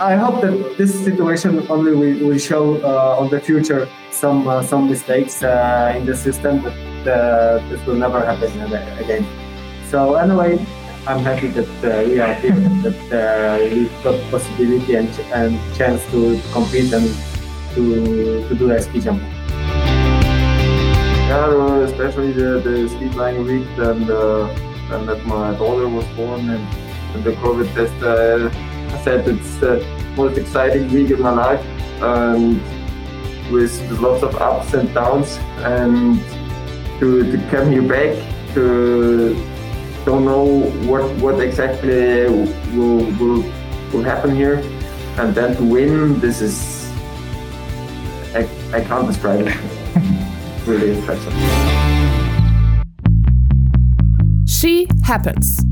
I hope that this situation only will, will show uh, on the future some uh, some mistakes uh, in the system, but uh, this will never happen again. So anyway, I'm happy that uh, we are here, that uh, we got possibility and, and chance to, compete and to, to do a ski jump. Yeah, especially the, the ski flying week, and and that my daughter was born, and, and the COVID test. Uh, I said it's the most exciting week in my life, and with, with lots of ups and downs, and to, to come here back to don't know what what exactly will will, will happen here, and then to win, this is I, I can't describe it. really impressive. She happens.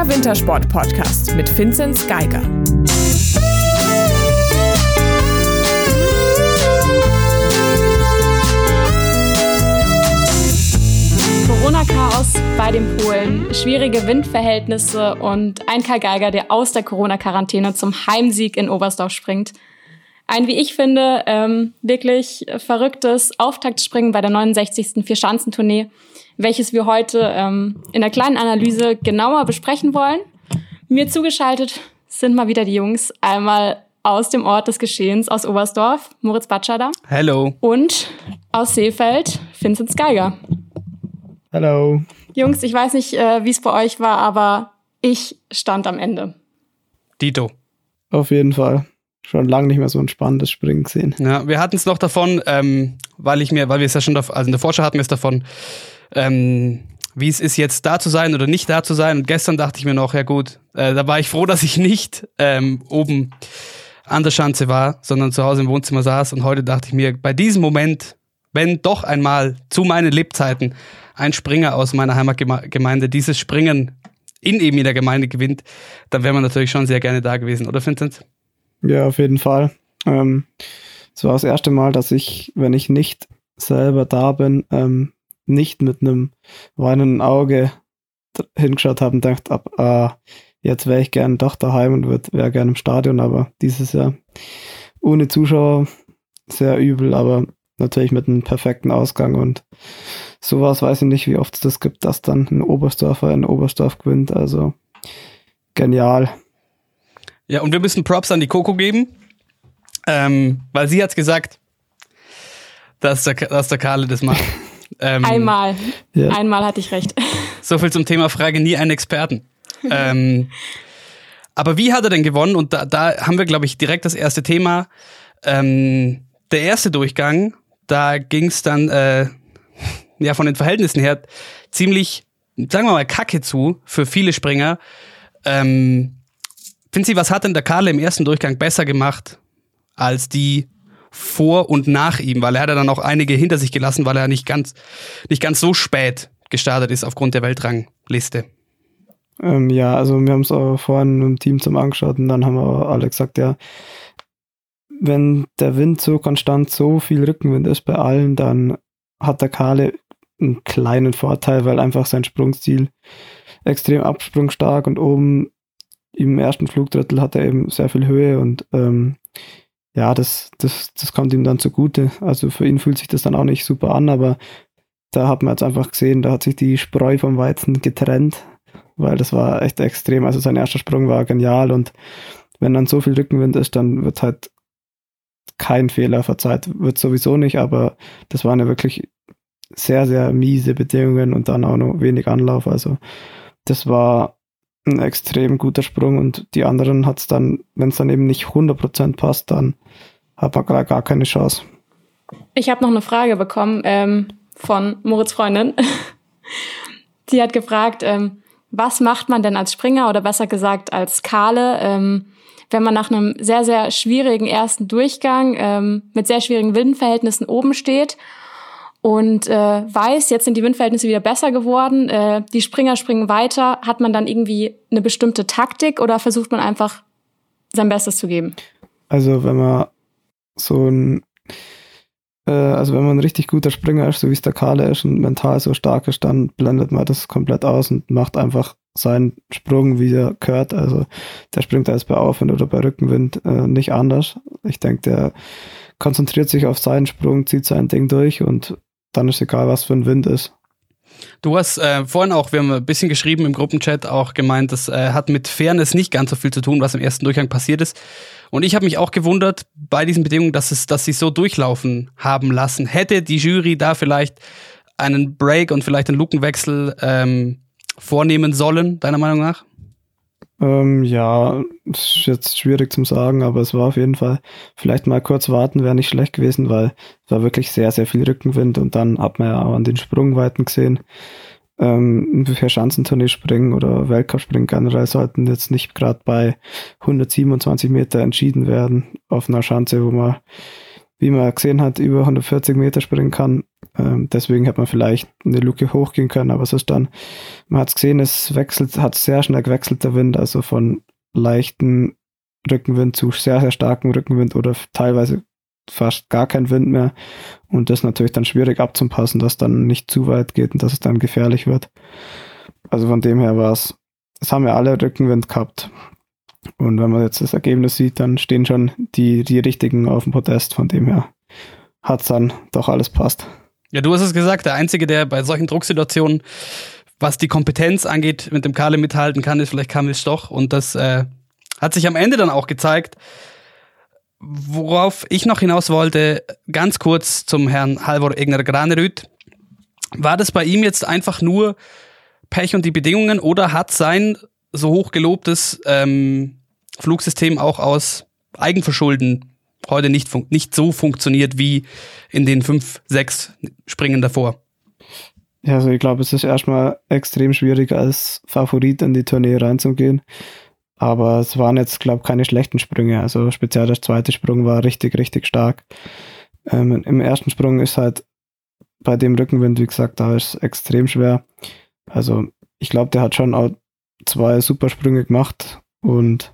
Der Wintersport-Podcast mit Vinzenz Geiger. Corona-Chaos bei den Polen, schwierige Windverhältnisse und ein Karl Geiger, der aus der Corona-Quarantäne zum Heimsieg in Oberstdorf springt. Ein, wie ich finde, ähm, wirklich verrücktes Auftaktspringen bei der 69. Vierschanzentournee, welches wir heute ähm, in der kleinen Analyse genauer besprechen wollen. Mir zugeschaltet sind mal wieder die Jungs. Einmal aus dem Ort des Geschehens, aus Oberstdorf, Moritz Batschada. Hello. Und aus Seefeld, Vincent Geiger. Hallo. Jungs, ich weiß nicht, äh, wie es bei euch war, aber ich stand am Ende. Dito. Auf jeden Fall. Schon lange nicht mehr so ein spannendes Springen gesehen. Ja, wir hatten es noch davon, ähm, weil ich mir, weil wir es ja schon, also in der Vorschau hatten wir es davon, ähm, wie es ist, jetzt da zu sein oder nicht da zu sein. Und gestern dachte ich mir noch, ja gut, äh, da war ich froh, dass ich nicht ähm, oben an der Schanze war, sondern zu Hause im Wohnzimmer saß. Und heute dachte ich mir, bei diesem Moment, wenn doch einmal zu meinen Lebzeiten ein Springer aus meiner Heimatgemeinde dieses Springen in eben in der Gemeinde gewinnt, dann wäre man natürlich schon sehr gerne da gewesen, oder Vincent? Ja, auf jeden Fall. Ähm, es war das erste Mal, dass ich, wenn ich nicht selber da bin, ähm, nicht mit einem weinenden Auge hingeschaut habe und dachte, ab, ah, jetzt wäre ich gern doch daheim und wäre gern im Stadion, aber dieses Jahr ohne Zuschauer sehr übel, aber natürlich mit einem perfekten Ausgang und sowas weiß ich nicht, wie oft es das gibt, dass dann ein Oberstdorfer in Oberstdorf gewinnt. Also genial. Ja, und wir müssen Props an die Coco geben, ähm, weil sie hat gesagt, dass der, dass der Karle das macht. Ähm, Einmal. Ja. Einmal hatte ich recht. So viel zum Thema Frage nie einen Experten. ähm, aber wie hat er denn gewonnen? Und da, da haben wir, glaube ich, direkt das erste Thema. Ähm, der erste Durchgang, da ging es dann äh, ja von den Verhältnissen her ziemlich, sagen wir mal, kacke zu für viele Springer. Ähm, Finzi, was hat denn der Karle im ersten Durchgang besser gemacht als die vor und nach ihm? Weil er hat ja dann auch einige hinter sich gelassen, weil er nicht ganz, nicht ganz so spät gestartet ist aufgrund der Weltrangliste. Ähm, ja, also wir haben es auch vorhin im Team zum angeschaut und dann haben wir alle gesagt, ja, wenn der Wind so konstant so viel Rückenwind ist bei allen, dann hat der Kale einen kleinen Vorteil, weil einfach sein Sprungstil extrem absprungstark und oben im ersten Flugdrittel hat er eben sehr viel Höhe und ähm, ja, das, das, das kommt ihm dann zugute. Also für ihn fühlt sich das dann auch nicht super an, aber da hat man jetzt einfach gesehen, da hat sich die Spreu vom Weizen getrennt, weil das war echt extrem. Also sein erster Sprung war genial und wenn dann so viel Rückenwind ist, dann wird halt kein Fehler verzeiht. Wird sowieso nicht, aber das waren ja wirklich sehr, sehr miese Bedingungen und dann auch noch wenig Anlauf. Also das war ein extrem guter Sprung und die anderen hat es dann, wenn es dann eben nicht 100% passt, dann hat man gar, gar keine Chance. Ich habe noch eine Frage bekommen ähm, von Moritz Freundin. Sie hat gefragt, ähm, was macht man denn als Springer oder besser gesagt als Kale, ähm, wenn man nach einem sehr, sehr schwierigen ersten Durchgang ähm, mit sehr schwierigen Windverhältnissen oben steht und äh, weiß, jetzt sind die Windverhältnisse wieder besser geworden, äh, die Springer springen weiter, hat man dann irgendwie eine bestimmte Taktik oder versucht man einfach sein Bestes zu geben? Also wenn man so ein, äh, also wenn man ein richtig guter Springer ist, so wie es der Kale ist und mental so stark ist, dann blendet man das komplett aus und macht einfach seinen Sprung, wie er gehört. Also der springt als bei Aufwind oder bei Rückenwind äh, nicht anders. Ich denke, der konzentriert sich auf seinen Sprung, zieht sein Ding durch und dann ist egal, was für ein Wind ist. Du hast äh, vorhin auch, wir haben ein bisschen geschrieben im Gruppenchat, auch gemeint, das äh, hat mit Fairness nicht ganz so viel zu tun, was im ersten Durchgang passiert ist. Und ich habe mich auch gewundert bei diesen Bedingungen, dass es, dass sie so durchlaufen haben lassen. Hätte die Jury da vielleicht einen Break und vielleicht einen Lukenwechsel ähm, vornehmen sollen, deiner Meinung nach? Ähm, ja, ist jetzt schwierig zum sagen, aber es war auf jeden Fall, vielleicht mal kurz warten wäre nicht schlecht gewesen, weil es war wirklich sehr, sehr viel Rückenwind und dann hat man ja auch an den Sprungweiten gesehen, ähm, für Schanzentournee springen oder Weltcup springen generell sollten jetzt nicht gerade bei 127 Meter entschieden werden auf einer Schanze, wo man wie man gesehen hat, über 140 Meter springen kann. Ähm, deswegen hat man vielleicht eine Luke hochgehen können, aber es ist dann, man hat es gesehen, es wechselt, hat sehr schnell gewechselt der Wind, also von leichten Rückenwind zu sehr, sehr starkem Rückenwind oder teilweise fast gar kein Wind mehr. Und das ist natürlich dann schwierig abzupassen, dass dann nicht zu weit geht und dass es dann gefährlich wird. Also von dem her war es, es haben ja alle Rückenwind gehabt. Und wenn man jetzt das Ergebnis sieht, dann stehen schon die, die richtigen auf dem Podest. Von dem her hat es dann doch alles passt. Ja, du hast es gesagt, der Einzige, der bei solchen Drucksituationen, was die Kompetenz angeht, mit dem Kalle mithalten kann, ist vielleicht Kamil Stoch. Und das äh, hat sich am Ende dann auch gezeigt. Worauf ich noch hinaus wollte, ganz kurz zum Herrn Halvor Egner Granerüt. War das bei ihm jetzt einfach nur Pech und die Bedingungen oder hat sein so hoch gelobtes ähm, Flugsystem auch aus Eigenverschulden heute nicht, nicht so funktioniert wie in den fünf, sechs Springen davor. Ja, also ich glaube, es ist erstmal extrem schwierig, als Favorit in die Tournee reinzugehen. Aber es waren jetzt, glaube ich, keine schlechten Sprünge. Also speziell der zweite Sprung war richtig, richtig stark. Ähm, Im ersten Sprung ist halt bei dem Rückenwind, wie gesagt, da ist es extrem schwer. Also ich glaube, der hat schon zwei Supersprünge gemacht und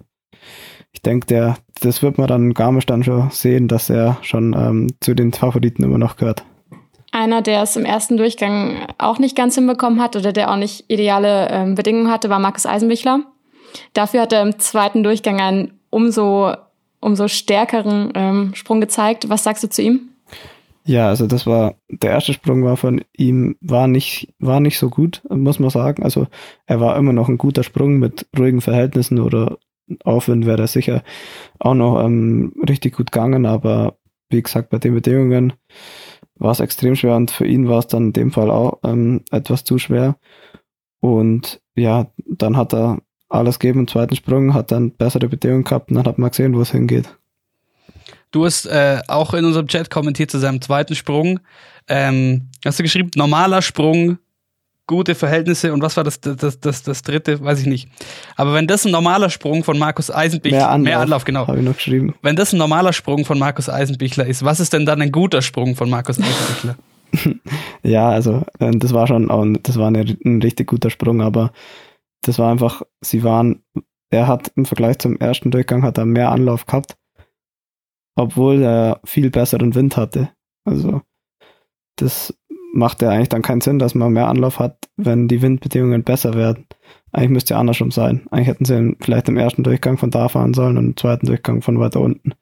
ich denke, der, das wird man dann Garmisch dann schon sehen, dass er schon ähm, zu den Favoriten immer noch gehört. Einer, der es im ersten Durchgang auch nicht ganz hinbekommen hat oder der auch nicht ideale ähm, Bedingungen hatte, war Markus Eisenbichler. Dafür hat er im zweiten Durchgang einen umso, umso stärkeren ähm, Sprung gezeigt. Was sagst du zu ihm? Ja, also das war, der erste Sprung war von ihm, war nicht, war nicht so gut, muss man sagen. Also er war immer noch ein guter Sprung mit ruhigen Verhältnissen oder Aufwind wäre er sicher auch noch ähm, richtig gut gegangen, aber wie gesagt, bei den Bedingungen war es extrem schwer und für ihn war es dann in dem Fall auch ähm, etwas zu schwer. Und ja, dann hat er alles gegeben im zweiten Sprung, hat dann bessere Bedingungen gehabt und dann hat man gesehen, wo es hingeht. Du hast äh, auch in unserem Chat kommentiert zu seinem zweiten Sprung. Ähm, hast du geschrieben, normaler Sprung, gute Verhältnisse und was war das, das, das, das dritte, weiß ich nicht. Aber wenn das ein normaler Sprung von Markus Eisenbichler, mehr Anlauf, mehr Anlauf genau. Habe ich noch geschrieben. Wenn das ein normaler Sprung von Markus Eisenbichler ist, was ist denn dann ein guter Sprung von Markus Eisenbichler? ja, also äh, das war schon, auch, das war eine, ein richtig guter Sprung, aber das war einfach, sie waren, er hat im Vergleich zum ersten Durchgang hat er mehr Anlauf gehabt obwohl er viel besseren Wind hatte. Also das macht ja eigentlich dann keinen Sinn, dass man mehr Anlauf hat, wenn die Windbedingungen besser werden. Eigentlich müsste ja andersrum sein. Eigentlich hätten sie vielleicht im ersten Durchgang von da fahren sollen und im zweiten Durchgang von weiter unten.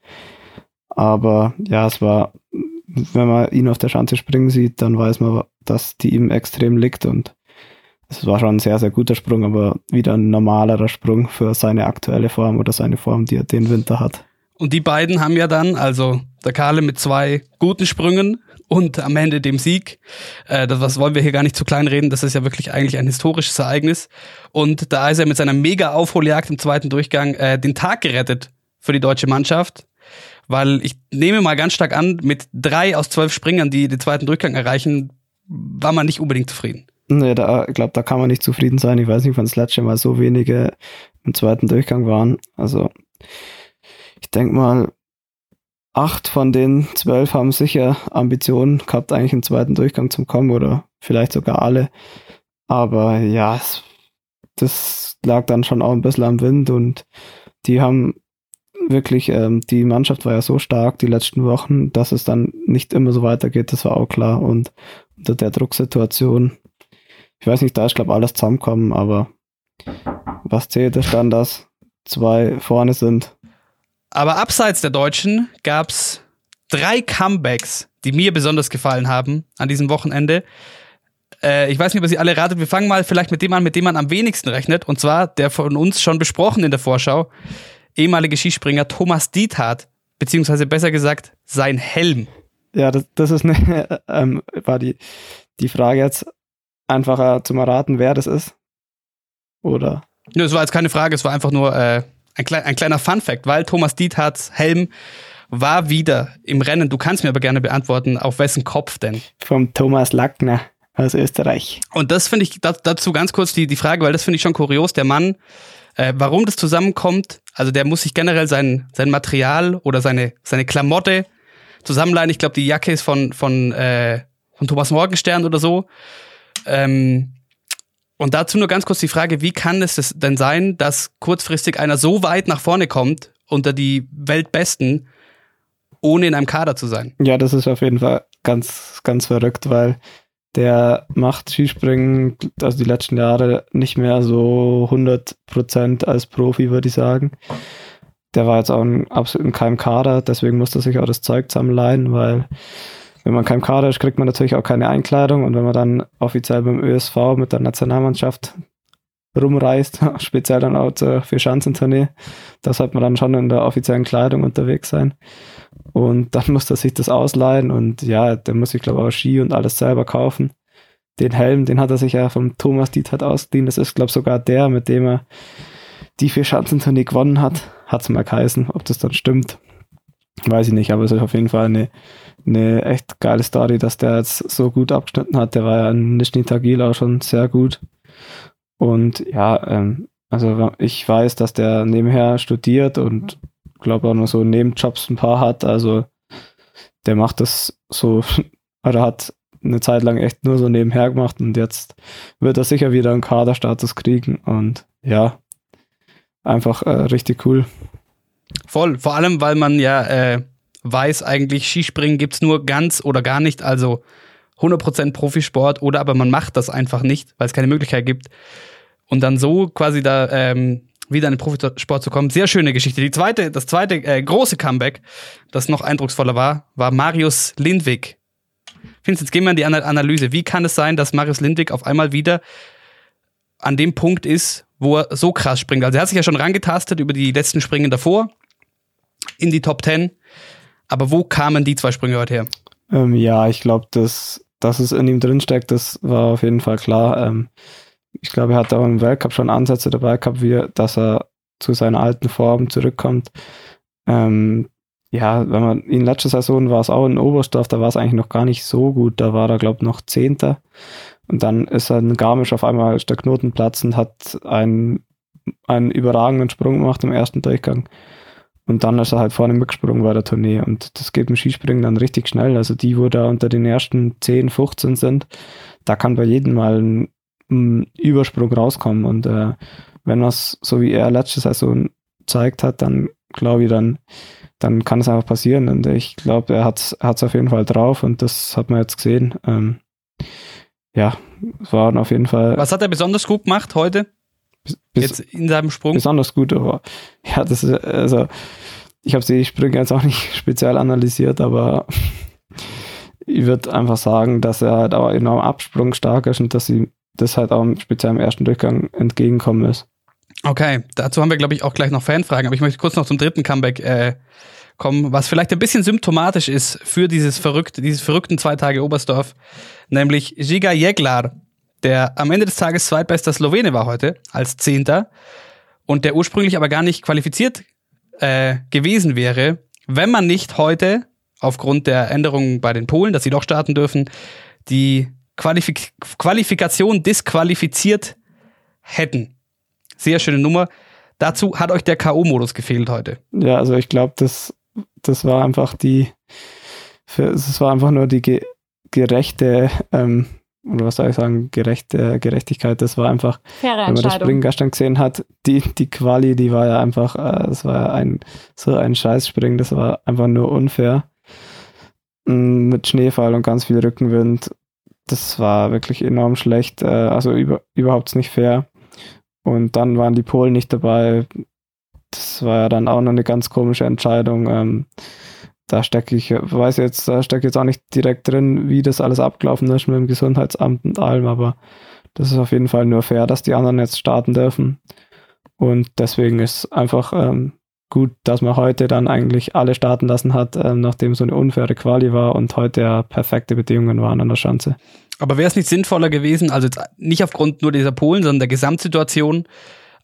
Aber ja, es war, wenn man ihn auf der Schanze springen sieht, dann weiß man, dass die ihm extrem liegt und es war schon ein sehr, sehr guter Sprung, aber wieder ein normalerer Sprung für seine aktuelle Form oder seine Form, die er den Winter hat. Und die beiden haben ja dann, also der Kahle mit zwei guten Sprüngen und am Ende dem Sieg. Äh, das was wollen wir hier gar nicht zu klein reden, das ist ja wirklich eigentlich ein historisches Ereignis. Und da ist er mit seiner mega Aufholjagd im zweiten Durchgang äh, den Tag gerettet für die deutsche Mannschaft. Weil ich nehme mal ganz stark an, mit drei aus zwölf Springern, die den zweiten Durchgang erreichen, war man nicht unbedingt zufrieden. Nee, da, glaube, da kann man nicht zufrieden sein. Ich weiß nicht, wann das letzte Mal so wenige im zweiten Durchgang waren. Also ich denke mal, acht von den zwölf haben sicher Ambitionen gehabt, eigentlich einen zweiten Durchgang zu kommen oder vielleicht sogar alle. Aber ja, das lag dann schon auch ein bisschen am Wind und die haben wirklich, ähm, die Mannschaft war ja so stark die letzten Wochen, dass es dann nicht immer so weitergeht, das war auch klar. Und unter der Drucksituation, ich weiß nicht, da ist glaube alles zusammenkommen, aber was zählt ist dann, dass zwei vorne sind. Aber abseits der Deutschen gab es drei Comebacks, die mir besonders gefallen haben an diesem Wochenende. Äh, ich weiß nicht, ob ihr sie alle ratet. Wir fangen mal vielleicht mit dem an, mit dem man am wenigsten rechnet. Und zwar der von uns schon besprochen in der Vorschau, ehemalige Skispringer Thomas Diethardt, beziehungsweise besser gesagt sein Helm. Ja, das, das ist eine, ähm, war die, die Frage jetzt einfacher zum Erraten, wer das ist? Oder? Nö, es war jetzt keine Frage, es war einfach nur äh, ein, klei ein kleiner Fun-Fact, weil Thomas Diethardts Helm war wieder im Rennen. Du kannst mir aber gerne beantworten, auf wessen Kopf denn? Vom Thomas Lackner aus Österreich. Und das finde ich dazu ganz kurz die, die Frage, weil das finde ich schon kurios. Der Mann, äh, warum das zusammenkommt, also der muss sich generell sein, sein Material oder seine, seine Klamotte zusammenleihen. Ich glaube, die Jacke ist von, von, äh, von Thomas Morgenstern oder so. Ähm, und dazu nur ganz kurz die Frage, wie kann es denn sein, dass kurzfristig einer so weit nach vorne kommt unter die Weltbesten, ohne in einem Kader zu sein? Ja, das ist auf jeden Fall ganz, ganz verrückt, weil der macht Skispringen, also die letzten Jahre nicht mehr so 100% als Profi, würde ich sagen. Der war jetzt auch ein, absolut in keinem Kader, deswegen musste er sich auch das Zeug zusammenleihen, weil wenn man kein Kader ist, kriegt man natürlich auch keine Einkleidung und wenn man dann offiziell beim ÖSV mit der Nationalmannschaft rumreist, speziell dann auch zur Vierschanzentournee, da sollte man dann schon in der offiziellen Kleidung unterwegs sein. Und dann muss er sich das ausleihen und ja, der muss sich, glaube ich, auch Ski und alles selber kaufen. Den Helm, den hat er sich ja vom Thomas Dietert ausgeliehen. Das ist, glaube ich, sogar der, mit dem er die Vierschanzentournee gewonnen hat. Hat es mal geheißen. Ob das dann stimmt, weiß ich nicht, aber es ist auf jeden Fall eine eine echt geile Story, dass der jetzt so gut abgeschnitten hat. Der war ja in Nizhny Tagil auch schon sehr gut. Und ja, ähm, also ich weiß, dass der nebenher studiert und glaube auch noch so Nebenjobs ein paar hat. Also der macht das so, oder hat eine Zeit lang echt nur so nebenher gemacht und jetzt wird er sicher wieder einen Kaderstatus kriegen und ja, einfach äh, richtig cool. Voll, vor allem, weil man ja äh, weiß eigentlich, Skispringen gibt's nur ganz oder gar nicht, also 100% Profisport oder aber man macht das einfach nicht, weil es keine Möglichkeit gibt. Und dann so quasi da ähm, wieder in den Profisport zu kommen. Sehr schöne Geschichte. Die zweite, das zweite äh, große Comeback, das noch eindrucksvoller war, war Marius Lindwig. Findest jetzt gehen wir in die Analyse. Wie kann es sein, dass Marius Lindwig auf einmal wieder an dem Punkt ist, wo er so krass springt? Also er hat sich ja schon rangetastet über die letzten Springen davor in die Top 10. Aber wo kamen die zwei Sprünge heute her? Ähm, ja, ich glaube, dass, dass es in ihm drinsteckt, das war auf jeden Fall klar. Ähm, ich glaube, er hat auch im Weltcup schon Ansätze dabei gehabt, wie, dass er zu seiner alten Form zurückkommt. Ähm, ja, wenn man in letzter Saison war es auch in Oberstdorf, da war es eigentlich noch gar nicht so gut. Da war er, glaube ich, noch Zehnter. Und dann ist er in Garmisch auf einmal der Knotenplatz und hat einen, einen überragenden Sprung gemacht im ersten Durchgang. Und dann ist er halt vorne mitgesprungen bei der Tournee. Und das geht im Skispringen dann richtig schnell. Also die, wo da unter den ersten 10, 15 sind, da kann bei jedem mal ein, ein Übersprung rauskommen. Und äh, wenn das so wie er letzte Saison zeigt hat, dann glaube ich, dann, dann kann es einfach passieren. Und ich glaube, er hat es auf jeden Fall drauf und das hat man jetzt gesehen. Ähm, ja, es war auf jeden Fall. Was hat er besonders gut gemacht heute? Bis, jetzt in seinem Sprung? Besonders gut, aber ja, das ist, also, ich habe die Sprünge jetzt auch nicht speziell analysiert, aber ich würde einfach sagen, dass er halt auch enorm absprungstark ist und dass sie das halt auch speziell im ersten Durchgang entgegenkommen ist. Okay, dazu haben wir, glaube ich, auch gleich noch Fanfragen, aber ich möchte kurz noch zum dritten Comeback äh, kommen, was vielleicht ein bisschen symptomatisch ist für dieses verrückte, dieses verrückten zwei Tage Oberstdorf, nämlich Giga Jeglar, der am Ende des Tages zweitbester Slowene war heute, als Zehnter, und der ursprünglich aber gar nicht qualifiziert äh, gewesen wäre, wenn man nicht heute, aufgrund der Änderungen bei den Polen, dass sie doch starten dürfen, die Qualifik Qualifikation disqualifiziert hätten. Sehr schöne Nummer. Dazu hat euch der K.O.-Modus gefehlt heute. Ja, also ich glaube, das, das war einfach die, es war einfach nur die ge gerechte ähm, oder was soll ich sagen, gerechte Gerechtigkeit, das war einfach, Faire wenn man das Springen gestern gesehen hat, die, die Quali, die war ja einfach, äh, das war ein, so ein Scheißspringen, das war einfach nur unfair. Mm, mit Schneefall und ganz viel Rückenwind, das war wirklich enorm schlecht, äh, also über, überhaupt nicht fair. Und dann waren die Polen nicht dabei. Das war ja dann auch noch eine ganz komische Entscheidung. Ähm, da stecke ich, weiß jetzt, da stecke jetzt auch nicht direkt drin, wie das alles abgelaufen ist mit dem Gesundheitsamt und allem, aber das ist auf jeden Fall nur fair, dass die anderen jetzt starten dürfen. Und deswegen ist einfach ähm, gut, dass man heute dann eigentlich alle starten lassen hat, ähm, nachdem so eine unfaire Quali war und heute ja perfekte Bedingungen waren an der Schanze. Aber wäre es nicht sinnvoller gewesen, also jetzt nicht aufgrund nur dieser Polen, sondern der Gesamtsituation,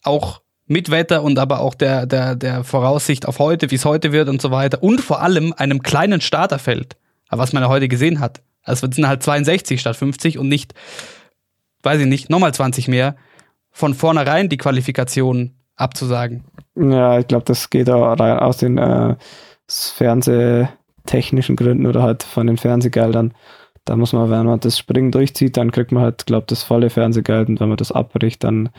auch mit Wetter und aber auch der, der, der Voraussicht auf heute, wie es heute wird und so weiter und vor allem einem kleinen Starterfeld, was man ja heute gesehen hat. Also es sind halt 62 statt 50 und nicht, weiß ich nicht, nochmal 20 mehr, von vornherein die Qualifikation abzusagen. Ja, ich glaube, das geht auch rein aus den äh, fernsehtechnischen Gründen oder halt von den Fernsehgeldern. Da muss man, wenn man das Springen durchzieht, dann kriegt man halt, glaube das volle Fernsehgeld und wenn man das abbricht, dann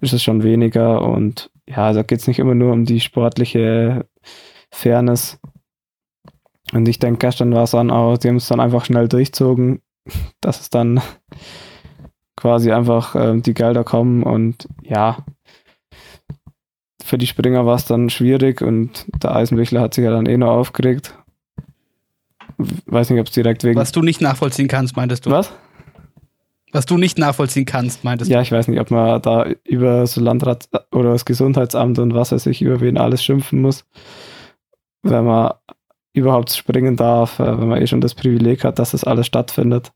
ist es schon weniger und ja, da geht es nicht immer nur um die sportliche Fairness. Und ich denke, gestern war es dann auch, die haben es dann einfach schnell durchzogen, dass es dann quasi einfach äh, die Gelder kommen und ja, für die Springer war es dann schwierig und der Eisenbichler hat sich ja dann eh noch aufgeregt weiß nicht, ob es direkt wegen. Was du nicht nachvollziehen kannst, meintest du? Was? Was du nicht nachvollziehen kannst, meintest du? Ja, ich weiß nicht, ob man da über so Landrat oder das Gesundheitsamt und was weiß ich, über wen alles schimpfen muss, wenn man überhaupt springen darf, äh, wenn man eh schon das Privileg hat, dass das alles stattfindet.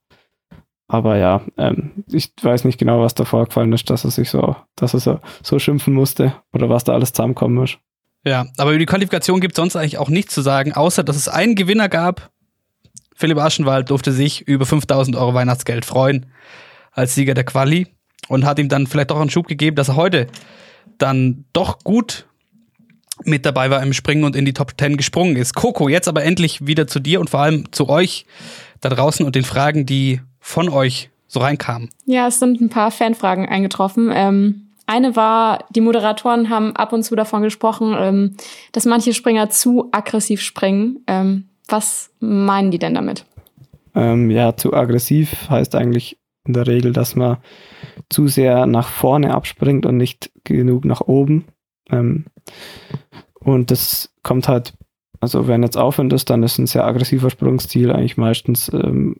Aber ja, ähm, ich weiß nicht genau, was da vorgefallen ist, dass er sich so, dass er so, so schimpfen musste oder was da alles zusammenkommen muss. Ja, aber über die Qualifikation gibt es sonst eigentlich auch nichts zu sagen, außer dass es einen Gewinner gab, Philipp Aschenwald durfte sich über 5000 Euro Weihnachtsgeld freuen als Sieger der Quali und hat ihm dann vielleicht auch einen Schub gegeben, dass er heute dann doch gut mit dabei war im Springen und in die Top 10 gesprungen ist. Coco, jetzt aber endlich wieder zu dir und vor allem zu euch da draußen und den Fragen, die von euch so reinkamen. Ja, es sind ein paar Fanfragen eingetroffen. Ähm, eine war, die Moderatoren haben ab und zu davon gesprochen, ähm, dass manche Springer zu aggressiv springen. Ähm, was meinen die denn damit? Ähm, ja, zu aggressiv heißt eigentlich in der Regel, dass man zu sehr nach vorne abspringt und nicht genug nach oben. Ähm, und das kommt halt, also wenn jetzt Aufwand ist, dann ist ein sehr aggressiver Sprungstil eigentlich meistens ähm,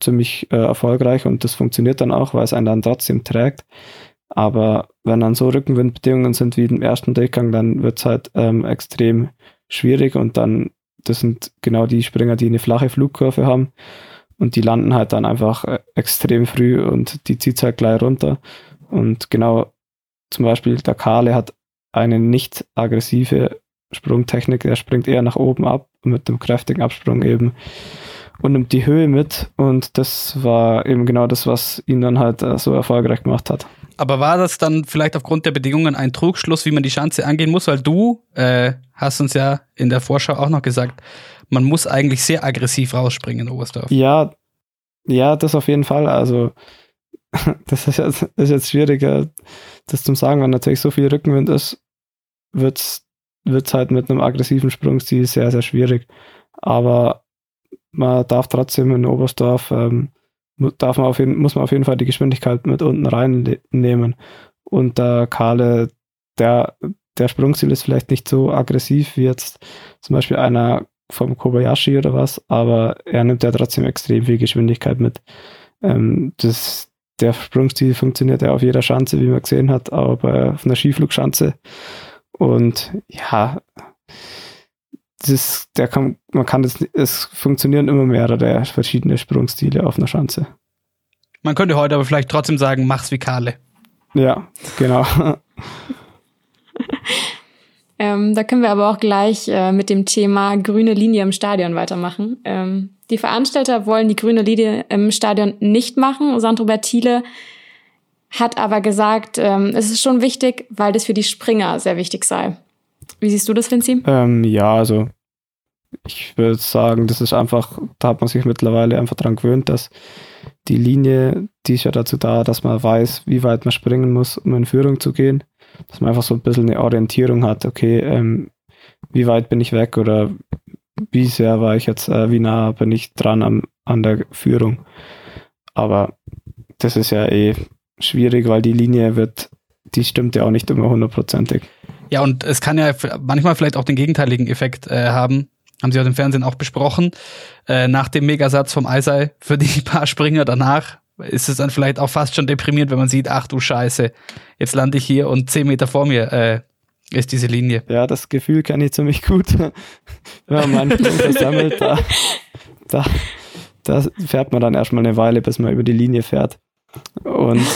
ziemlich äh, erfolgreich und das funktioniert dann auch, weil es einen dann trotzdem trägt. Aber wenn dann so Rückenwindbedingungen sind wie im ersten Durchgang, dann wird es halt ähm, extrem schwierig und dann das sind genau die Springer, die eine flache Flugkurve haben. Und die landen halt dann einfach äh, extrem früh und die zieht halt gleich runter. Und genau zum Beispiel der Kale hat eine nicht aggressive Sprungtechnik, der springt eher nach oben ab mit einem kräftigen Absprung eben und nimmt die Höhe mit. Und das war eben genau das, was ihn dann halt äh, so erfolgreich gemacht hat. Aber war das dann vielleicht aufgrund der Bedingungen ein Trugschluss, wie man die Schanze angehen muss? Weil du äh, hast uns ja in der Vorschau auch noch gesagt, man muss eigentlich sehr aggressiv rausspringen in Oberstdorf. Ja, ja, das auf jeden Fall. Also das ist jetzt, ist jetzt schwieriger, das zu sagen, wenn natürlich so viel Rückenwind ist, wird es halt mit einem aggressiven Sprungstil sehr, sehr schwierig. Aber man darf trotzdem in Oberstdorf ähm, darf man auf jeden, muss man auf jeden Fall die Geschwindigkeit mit unten reinnehmen. Und der Kale, der, der Sprungziel ist vielleicht nicht so aggressiv wie jetzt zum Beispiel einer vom Kobayashi oder was, aber er nimmt ja trotzdem extrem viel Geschwindigkeit mit. Ähm, das, der Sprungstil funktioniert ja auf jeder Schanze, wie man gesehen hat, aber auf einer Skiflugschanze. Und ja, das, der kann, man kann das, es funktionieren immer mehrere verschiedene Sprungstile auf einer Schanze. Man könnte heute aber vielleicht trotzdem sagen, mach's wie Kale. Ja, genau. ähm, da können wir aber auch gleich äh, mit dem Thema grüne Linie im Stadion weitermachen. Ähm, die Veranstalter wollen die grüne Linie im Stadion nicht machen. Sandro Bertile hat aber gesagt, ähm, es ist schon wichtig, weil das für die Springer sehr wichtig sei. Wie siehst du das, Vinci? Ähm, ja, also ich würde sagen, das ist einfach, da hat man sich mittlerweile einfach dran gewöhnt, dass die Linie, die ist ja dazu da, dass man weiß, wie weit man springen muss, um in Führung zu gehen. Dass man einfach so ein bisschen eine Orientierung hat, okay, ähm, wie weit bin ich weg oder wie sehr war ich jetzt, äh, wie nah bin ich dran am, an der Führung. Aber das ist ja eh schwierig, weil die Linie wird die stimmt ja auch nicht immer hundertprozentig. Ja, und es kann ja manchmal vielleicht auch den gegenteiligen Effekt äh, haben. Haben sie ja im Fernsehen auch besprochen. Äh, nach dem Megasatz vom Eisei für die paar Springer danach ist es dann vielleicht auch fast schon deprimierend, wenn man sieht, ach du Scheiße, jetzt lande ich hier und zehn Meter vor mir äh, ist diese Linie. Ja, das Gefühl kenne ich ziemlich gut. wenn man meinen versammelt, da, da, da fährt man dann erstmal eine Weile, bis man über die Linie fährt. Und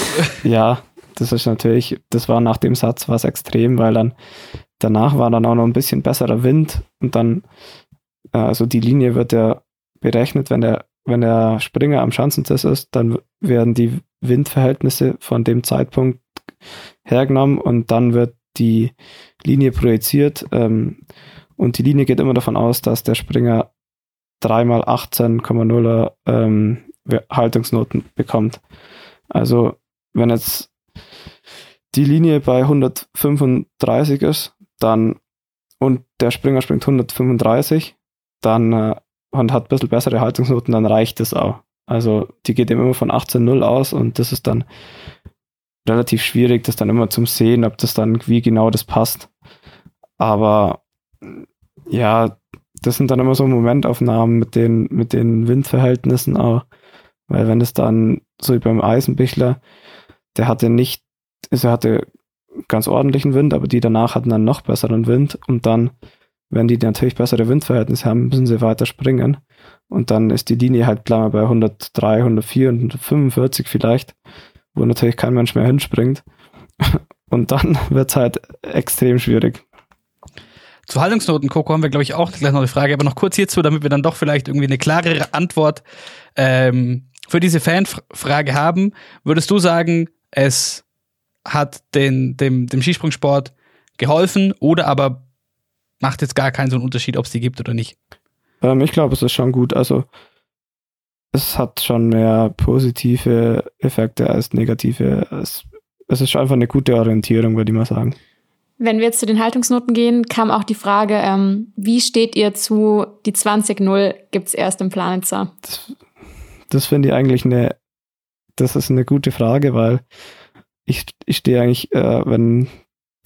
ja, das ist natürlich, das war nach dem Satz was extrem, weil dann danach war dann auch noch ein bisschen besserer Wind und dann, äh, also die Linie wird ja berechnet, wenn der, wenn der Springer am Schanzentest ist, dann werden die Windverhältnisse von dem Zeitpunkt hergenommen und dann wird die Linie projiziert ähm, und die Linie geht immer davon aus, dass der Springer dreimal 18,0er ähm, Haltungsnoten bekommt. Also wenn jetzt die Linie bei 135 ist, dann und der Springer springt 135, dann äh, und hat ein bisschen bessere Haltungsnoten, dann reicht es auch. Also die geht immer von 18,0 aus und das ist dann relativ schwierig, das dann immer zum Sehen, ob das dann, wie genau das passt. Aber ja, das sind dann immer so Momentaufnahmen mit den, mit den Windverhältnissen auch. Weil wenn es dann, so wie beim Eisenbichler, der hatte nicht, also er hatte ganz ordentlichen Wind, aber die danach hatten dann noch besseren Wind und dann, wenn die natürlich bessere Windverhältnisse haben, müssen sie weiter springen und dann ist die Linie halt klar bei 103, 104, 145 vielleicht wo natürlich kein Mensch mehr hinspringt. Und dann wird es halt extrem schwierig. Zu Haltungsnoten, Coco, haben wir, glaube ich, auch gleich noch eine Frage, aber noch kurz hierzu, damit wir dann doch vielleicht irgendwie eine klarere Antwort ähm, für diese Fanfrage haben. Würdest du sagen, es hat den, dem, dem Skisprungsport geholfen oder aber macht jetzt gar keinen so einen Unterschied, ob es die gibt oder nicht? Ähm, ich glaube, es ist schon gut. Also es hat schon mehr positive Effekte als negative. Es, es ist einfach eine gute Orientierung, würde ich mal sagen. Wenn wir jetzt zu den Haltungsnoten gehen, kam auch die Frage, ähm, wie steht ihr zu die 20-0 gibt es erst im Planitzer? Das, das finde ich eigentlich eine, das ist eine gute Frage, weil ich, ich stehe eigentlich, äh, wenn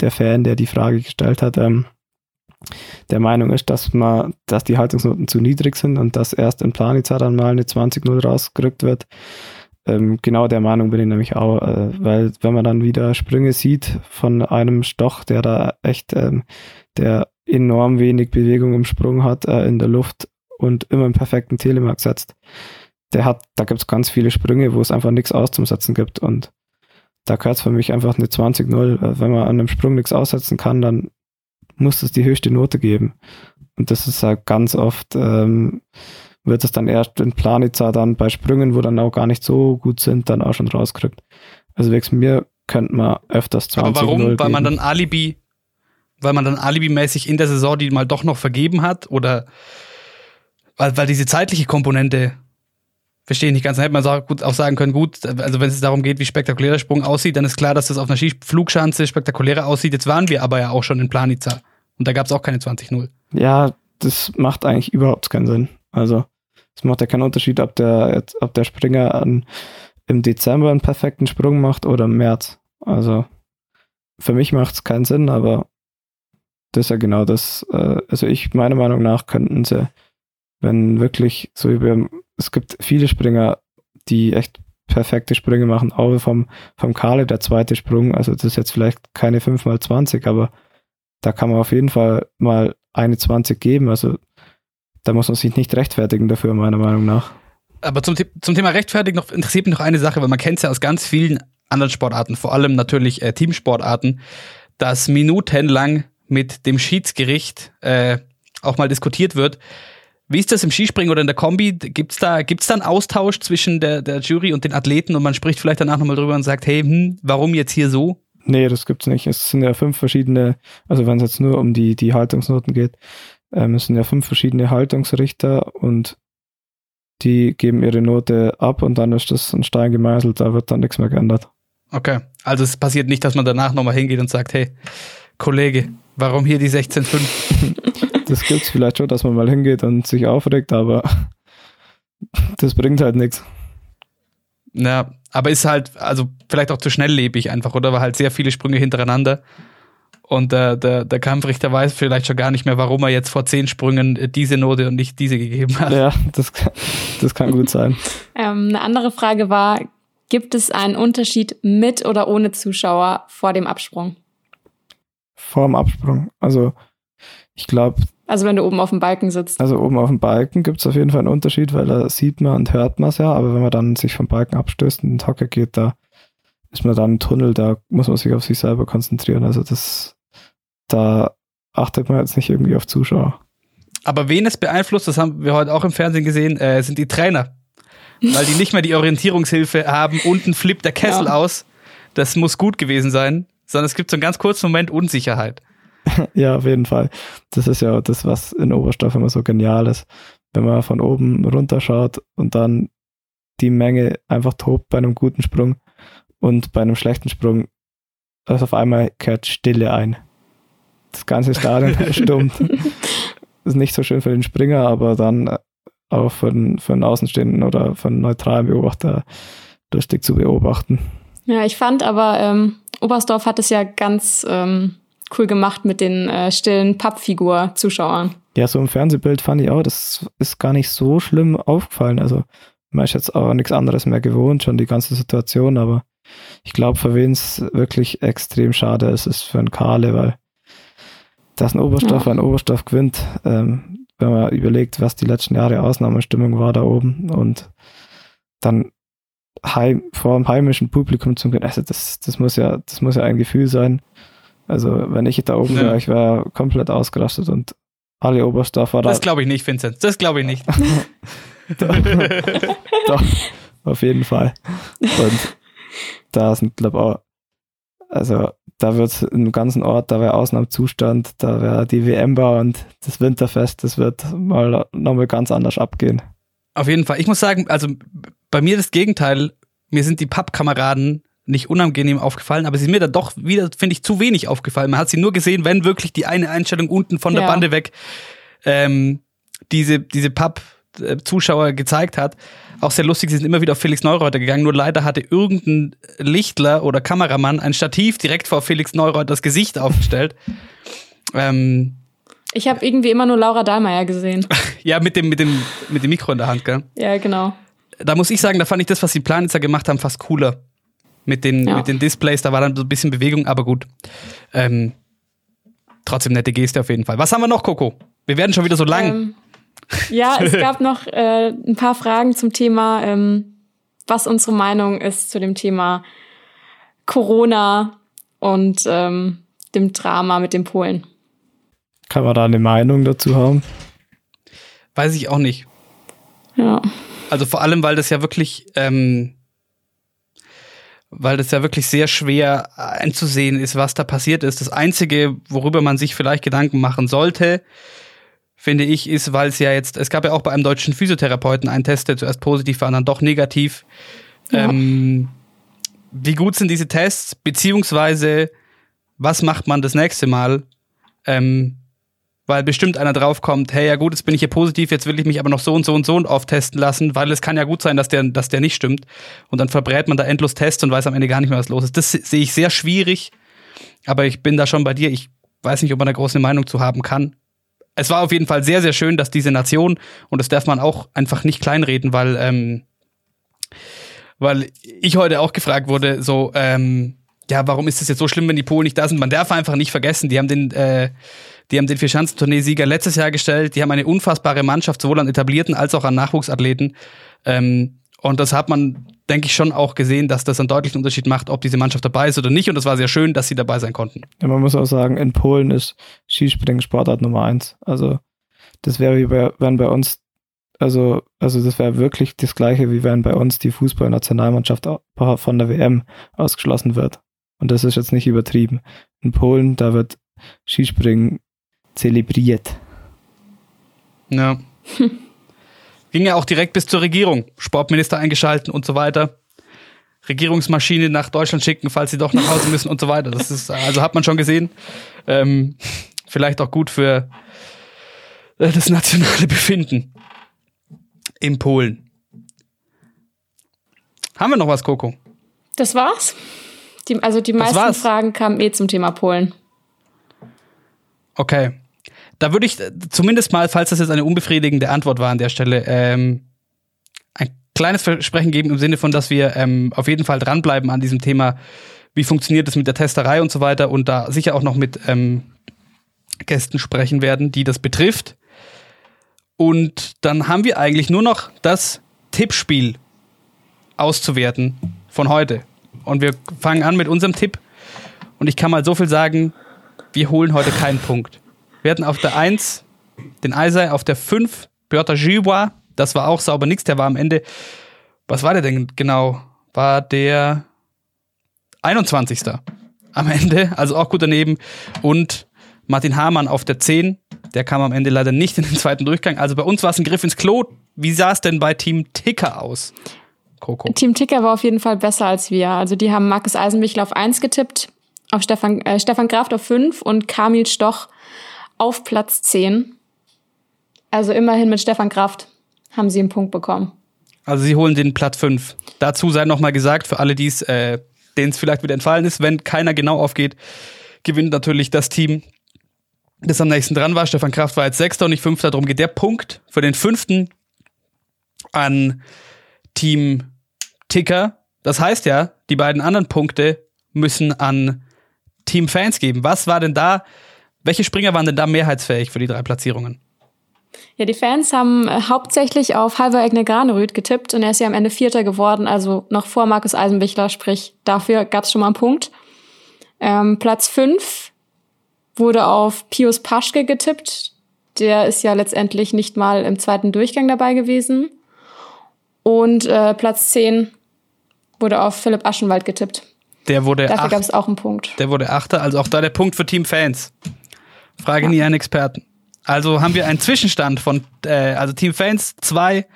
der Fan, der die Frage gestellt hat, ähm, der Meinung ist, dass man, dass die Haltungsnoten zu niedrig sind und dass erst in Planica dann mal eine 20-0 rausgerückt wird. Ähm, genau der Meinung bin ich nämlich auch, äh, weil wenn man dann wieder Sprünge sieht von einem Stoch, der da echt, ähm, der enorm wenig Bewegung im Sprung hat äh, in der Luft und immer einen perfekten Telemark setzt, der hat, da gibt es ganz viele Sprünge, wo es einfach nichts auszusetzen gibt und da gehört es für mich einfach eine 20-0. Wenn man an einem Sprung nichts aussetzen kann, dann muss es die höchste Note geben. Und das ist halt ganz oft, ähm, wird es dann erst in Planica dann bei Sprüngen, wo dann auch gar nicht so gut sind, dann auch schon rauskriegt. Also wegen mir könnte man öfters 20 Aber warum? Weil man dann Alibi, weil man dann Alibi-mäßig in der Saison die mal doch noch vergeben hat oder weil, weil diese zeitliche Komponente verstehe ich nicht ganz. Dann hätte man auch, sagen können, gut, also wenn es darum geht, wie spektakulär der Sprung aussieht, dann ist klar, dass das auf einer Skiflugschanze spektakulärer aussieht. Jetzt waren wir aber ja auch schon in Planica und da gab es auch keine 20-0. Ja, das macht eigentlich überhaupt keinen Sinn. Also es macht ja keinen Unterschied, ob der, ob der Springer an, im Dezember einen perfekten Sprung macht oder im März. Also für mich macht es keinen Sinn, aber das ist ja genau das. Äh, also ich, meiner Meinung nach, könnten sie, wenn wirklich so über es gibt viele Springer, die echt perfekte Sprünge machen, auch vom, vom Kale, der zweite Sprung. Also das ist jetzt vielleicht keine 5x20, aber da kann man auf jeden Fall mal eine 20 geben. Also da muss man sich nicht rechtfertigen dafür, meiner Meinung nach. Aber zum, zum Thema rechtfertigen noch, interessiert mich noch eine Sache, weil man kennt es ja aus ganz vielen anderen Sportarten, vor allem natürlich äh, Teamsportarten, dass minutenlang mit dem Schiedsgericht äh, auch mal diskutiert wird, wie ist das im Skispringen oder in der Kombi? Gibt's da, gibt's da einen Austausch zwischen der, der Jury und den Athleten und man spricht vielleicht danach nochmal drüber und sagt, hey, hm, warum jetzt hier so? Nee, das gibt's nicht. Es sind ja fünf verschiedene, also wenn es jetzt nur um die, die Haltungsnoten geht, ähm, es sind ja fünf verschiedene Haltungsrichter und die geben ihre Note ab und dann ist das ein Stein gemeißelt, da wird dann nichts mehr geändert. Okay, also es passiert nicht, dass man danach nochmal hingeht und sagt, hey, Kollege, warum hier die 16,5? das gibt es vielleicht schon, dass man mal hingeht und sich aufregt, aber das bringt halt nichts. Ja, aber ist halt, also vielleicht auch zu schnelllebig einfach, oder? War halt sehr viele Sprünge hintereinander. Und der, der, der Kampfrichter weiß vielleicht schon gar nicht mehr, warum er jetzt vor zehn Sprüngen diese Note und nicht diese gegeben hat. Ja, das, das kann gut sein. ähm, eine andere Frage war, gibt es einen Unterschied mit oder ohne Zuschauer vor dem Absprung? Vor dem Absprung. Also ich glaube. Also wenn du oben auf dem Balken sitzt. Also oben auf dem Balken gibt es auf jeden Fall einen Unterschied, weil da sieht man und hört man es ja, aber wenn man dann sich vom Balken abstößt und in den Hocker geht, da ist man dann im Tunnel, da muss man sich auf sich selber konzentrieren. Also das da achtet man jetzt nicht irgendwie auf Zuschauer. Aber wen es beeinflusst, das haben wir heute auch im Fernsehen gesehen, äh, sind die Trainer. Weil die nicht mehr die Orientierungshilfe haben, unten flippt der Kessel ja. aus. Das muss gut gewesen sein, sondern es gibt so einen ganz kurzen Moment Unsicherheit. ja, auf jeden Fall. Das ist ja das, was in Oberstoff immer so genial ist. Wenn man von oben runterschaut und dann die Menge einfach tobt bei einem guten Sprung und bei einem schlechten Sprung, also auf einmal kehrt Stille ein das ganze Stadion verstummt. ist nicht so schön für den Springer, aber dann auch für den, für den Außenstehenden oder für einen neutralen Beobachter lustig zu beobachten. Ja, ich fand aber, ähm, Oberstdorf hat es ja ganz ähm, cool gemacht mit den äh, stillen Pappfigur-Zuschauern. Ja, so im Fernsehbild fand ich auch, das ist gar nicht so schlimm aufgefallen. Also man ist jetzt auch nichts anderes mehr gewohnt, schon die ganze Situation, aber ich glaube, für wen es wirklich extrem schade ist, ist für einen Karle, weil dass ein Oberstoff ja. ein Oberstoff gewinnt, ähm, wenn man überlegt, was die letzten Jahre Ausnahmestimmung war da oben und dann heim, vor dem heimischen Publikum zu gehen, also das, das muss ja, das muss ja ein Gefühl sein. Also wenn ich da oben ja. wäre, ich wäre komplett ausgerastet und alle Oberstdorfer da. Das glaube ich nicht, Vincent. Das glaube ich nicht. doch, doch, auf jeden Fall. Und da sind, glaube ich, auch, also da wird im ganzen Ort, da wäre Ausnahmezustand, da wäre die WM-Bar und das Winterfest, das wird mal nochmal ganz anders abgehen. Auf jeden Fall. Ich muss sagen, also bei mir das Gegenteil, mir sind die Pappkameraden nicht unangenehm aufgefallen, aber sie sind mir dann doch wieder, finde ich, zu wenig aufgefallen. Man hat sie nur gesehen, wenn wirklich die eine Einstellung unten von der ja. Bande weg ähm, diese, diese Papp-Zuschauer gezeigt hat auch sehr lustig, sie sind immer wieder auf Felix Neureuter gegangen, nur leider hatte irgendein Lichtler oder Kameramann ein Stativ direkt vor Felix Neureuters Gesicht aufgestellt. ähm, ich habe irgendwie immer nur Laura Dahlmeier gesehen. ja, mit dem, mit, dem, mit dem Mikro in der Hand, gell? Ja, genau. Da muss ich sagen, da fand ich das, was die Planitzer gemacht haben, fast cooler. Mit den, ja. mit den Displays, da war dann so ein bisschen Bewegung, aber gut. Ähm, trotzdem nette Geste auf jeden Fall. Was haben wir noch, Coco? Wir werden schon wieder so lang. Ähm, ja, es gab noch äh, ein paar Fragen zum Thema, ähm, was unsere Meinung ist zu dem Thema Corona und ähm, dem Drama mit den Polen. Kann man da eine Meinung dazu haben? Weiß ich auch nicht. Ja. Also vor allem, weil das ja wirklich, ähm, weil das ja wirklich sehr schwer einzusehen ist, was da passiert ist. Das Einzige, worüber man sich vielleicht Gedanken machen sollte, finde ich, ist, weil es ja jetzt, es gab ja auch bei einem deutschen Physiotherapeuten einen Test, der zuerst positiv war dann doch negativ. Ja. Ähm, wie gut sind diese Tests, beziehungsweise was macht man das nächste Mal? Ähm, weil bestimmt einer draufkommt, hey, ja gut, jetzt bin ich hier positiv, jetzt will ich mich aber noch so und so und so oft testen lassen, weil es kann ja gut sein, dass der, dass der nicht stimmt. Und dann verbrät man da endlos Tests und weiß am Ende gar nicht mehr, was los ist. Das sehe ich sehr schwierig, aber ich bin da schon bei dir. Ich weiß nicht, ob man da große Meinung zu haben kann es war auf jeden Fall sehr, sehr schön, dass diese Nation, und das darf man auch einfach nicht kleinreden, weil, ähm, weil ich heute auch gefragt wurde, so, ähm, ja, warum ist es jetzt so schlimm, wenn die Polen nicht da sind? Man darf einfach nicht vergessen, die haben den, äh, die haben den Vierschanzentournee-Sieger letztes Jahr gestellt, die haben eine unfassbare Mannschaft, sowohl an etablierten als auch an Nachwuchsathleten. Ähm, und das hat man, denke ich, schon auch gesehen, dass das einen deutlichen Unterschied macht, ob diese Mannschaft dabei ist oder nicht. Und das war sehr schön, dass sie dabei sein konnten. Ja, man muss auch sagen, in Polen ist Skispringen Sportart Nummer eins. Also das wäre wie bei, wenn bei uns, also, also das wäre wirklich das gleiche, wie wenn bei uns die Fußballnationalmannschaft von der WM ausgeschlossen wird. Und das ist jetzt nicht übertrieben. In Polen, da wird Skispringen zelebriert. Ja. Ging ja auch direkt bis zur Regierung. Sportminister eingeschalten und so weiter. Regierungsmaschine nach Deutschland schicken, falls sie doch nach Hause müssen und so weiter. Das ist, also hat man schon gesehen. Ähm, vielleicht auch gut für äh, das nationale Befinden in Polen. Haben wir noch was, Coco? Das war's. Die, also die meisten. Fragen kamen eh zum Thema Polen. Okay. Da würde ich äh, zumindest mal, falls das jetzt eine unbefriedigende Antwort war an der Stelle, ähm, ein kleines Versprechen geben im Sinne von, dass wir ähm, auf jeden Fall dranbleiben an diesem Thema, wie funktioniert es mit der Testerei und so weiter und da sicher auch noch mit ähm, Gästen sprechen werden, die das betrifft. Und dann haben wir eigentlich nur noch das Tippspiel auszuwerten von heute. Und wir fangen an mit unserem Tipp. Und ich kann mal so viel sagen, wir holen heute keinen Punkt. Wir hatten auf der 1 den Eisei, auf der 5 Piotr Giwa, das war auch sauber nix, der war am Ende, was war der denn genau? War der 21. am Ende, also auch gut daneben. Und Martin Hamann auf der 10, der kam am Ende leider nicht in den zweiten Durchgang. Also bei uns war es ein Griff ins Klo. Wie sah es denn bei Team Ticker aus? Coco. Team Ticker war auf jeden Fall besser als wir. Also die haben Markus Eisenbichler auf 1 getippt, auf Stefan, äh, Stefan Kraft auf 5 und Kamil Stoch auf Platz 10. Also immerhin mit Stefan Kraft haben sie einen Punkt bekommen. Also sie holen den Platz 5. Dazu sei noch mal gesagt, für alle, äh, denen es vielleicht wieder entfallen ist, wenn keiner genau aufgeht, gewinnt natürlich das Team, das am nächsten dran war. Stefan Kraft war jetzt Sechster und nicht Fünfter. Darum geht der Punkt für den Fünften an Team Ticker. Das heißt ja, die beiden anderen Punkte müssen an Team Fans geben. Was war denn da, welche Springer waren denn da mehrheitsfähig für die drei Platzierungen? Ja, die Fans haben äh, hauptsächlich auf Halvor Egne Granerüth getippt und er ist ja am Ende Vierter geworden, also noch vor Markus Eisenbichler, sprich dafür gab es schon mal einen Punkt. Ähm, Platz 5 wurde auf Pius Paschke getippt. Der ist ja letztendlich nicht mal im zweiten Durchgang dabei gewesen. Und äh, Platz 10 wurde auf Philipp Aschenwald getippt. Der wurde Dafür gab es auch einen Punkt. Der wurde Achter, also auch da der Punkt für Team Fans. Frage Ja. nie einen Experten. Also haben wir einen Zwischenstand von, äh, also Team Fans 2,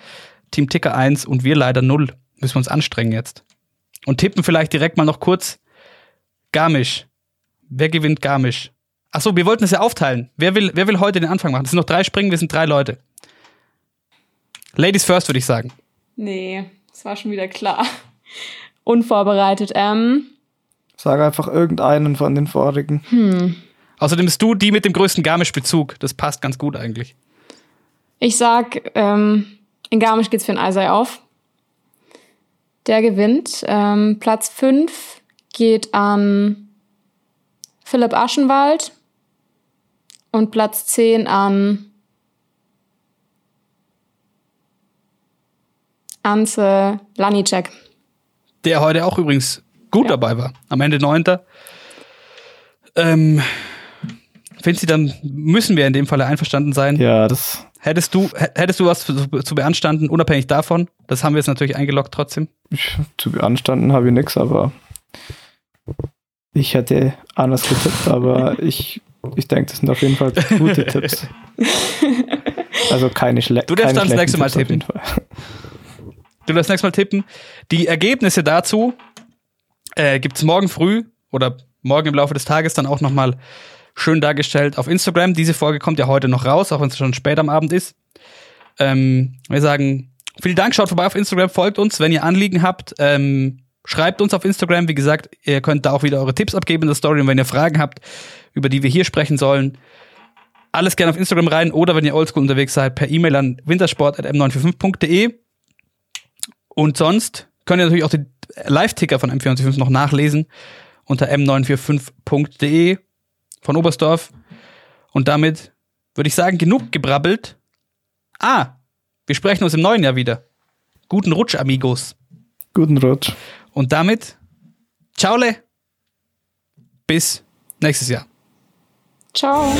Team Ticker 1 und wir leider 0. Müssen wir uns anstrengen jetzt. Und tippen vielleicht direkt mal noch kurz. Garmisch. Wer gewinnt Garmisch? Achso, wir wollten es ja aufteilen. Wer will, wer will heute den Anfang machen? Es sind noch drei Springen, wir sind drei Leute. Ladies first, würde ich sagen. Nee, das war schon wieder klar. Unvorbereitet. Ähm, Sag einfach irgendeinen von den vorigen. Außerdem bist du die mit dem größten Garmisch-Bezug. Das passt ganz gut eigentlich. Ich sag, ähm, in Garmisch geht's für den Eisei auf. Der gewinnt. Ähm, Platz 5 geht an Philipp Aschenwald und Platz 10 an Anze Lanicek. Der heute auch übrigens gut Ja. dabei war. Am Ende Neunter. Ähm, Finzi, dann müssen wir in dem Falle einverstanden sein. Ja, das Hättest du, hättest du was zu, zu beanstanden, unabhängig davon? Das haben wir jetzt natürlich eingeloggt trotzdem. ich, zu beanstanden habe ich nix, aber ich hätte anders getippt, aber ich, ich denke, das sind auf jeden Fall gute Tipps. Also keine, schle Du darfst dann das nächste schlechten Mal Tipps Fall. Du darfst nächstes Mal tippen. Die Ergebnisse dazu äh, gibt's morgen früh oder morgen im Laufe des Tages dann auch nochmal schön dargestellt auf Instagram. Diese Folge kommt ja heute noch raus, auch wenn es schon spät am Abend ist. Ähm, wir sagen vielen Dank, schaut vorbei auf Instagram, folgt uns, wenn ihr Anliegen habt. Ähm, schreibt uns auf Instagram. Wie gesagt, ihr könnt da auch wieder eure Tipps abgeben in der Story. Und wenn ihr Fragen habt, über die wir hier sprechen sollen, alles gerne auf Instagram rein oder wenn ihr oldschool unterwegs seid, per E-Mail an wintersport.m945.de. Und sonst könnt ihr natürlich auch die Live-Ticker von M445 noch nachlesen unter m945.de von Oberstdorf. Und damit würde ich sagen, genug gebrabbelt. Ah, wir sprechen uns im neuen Jahr wieder. Guten Rutsch, Amigos. Guten Rutsch. Und damit, ciao, bis nächstes Jahr. Ciao.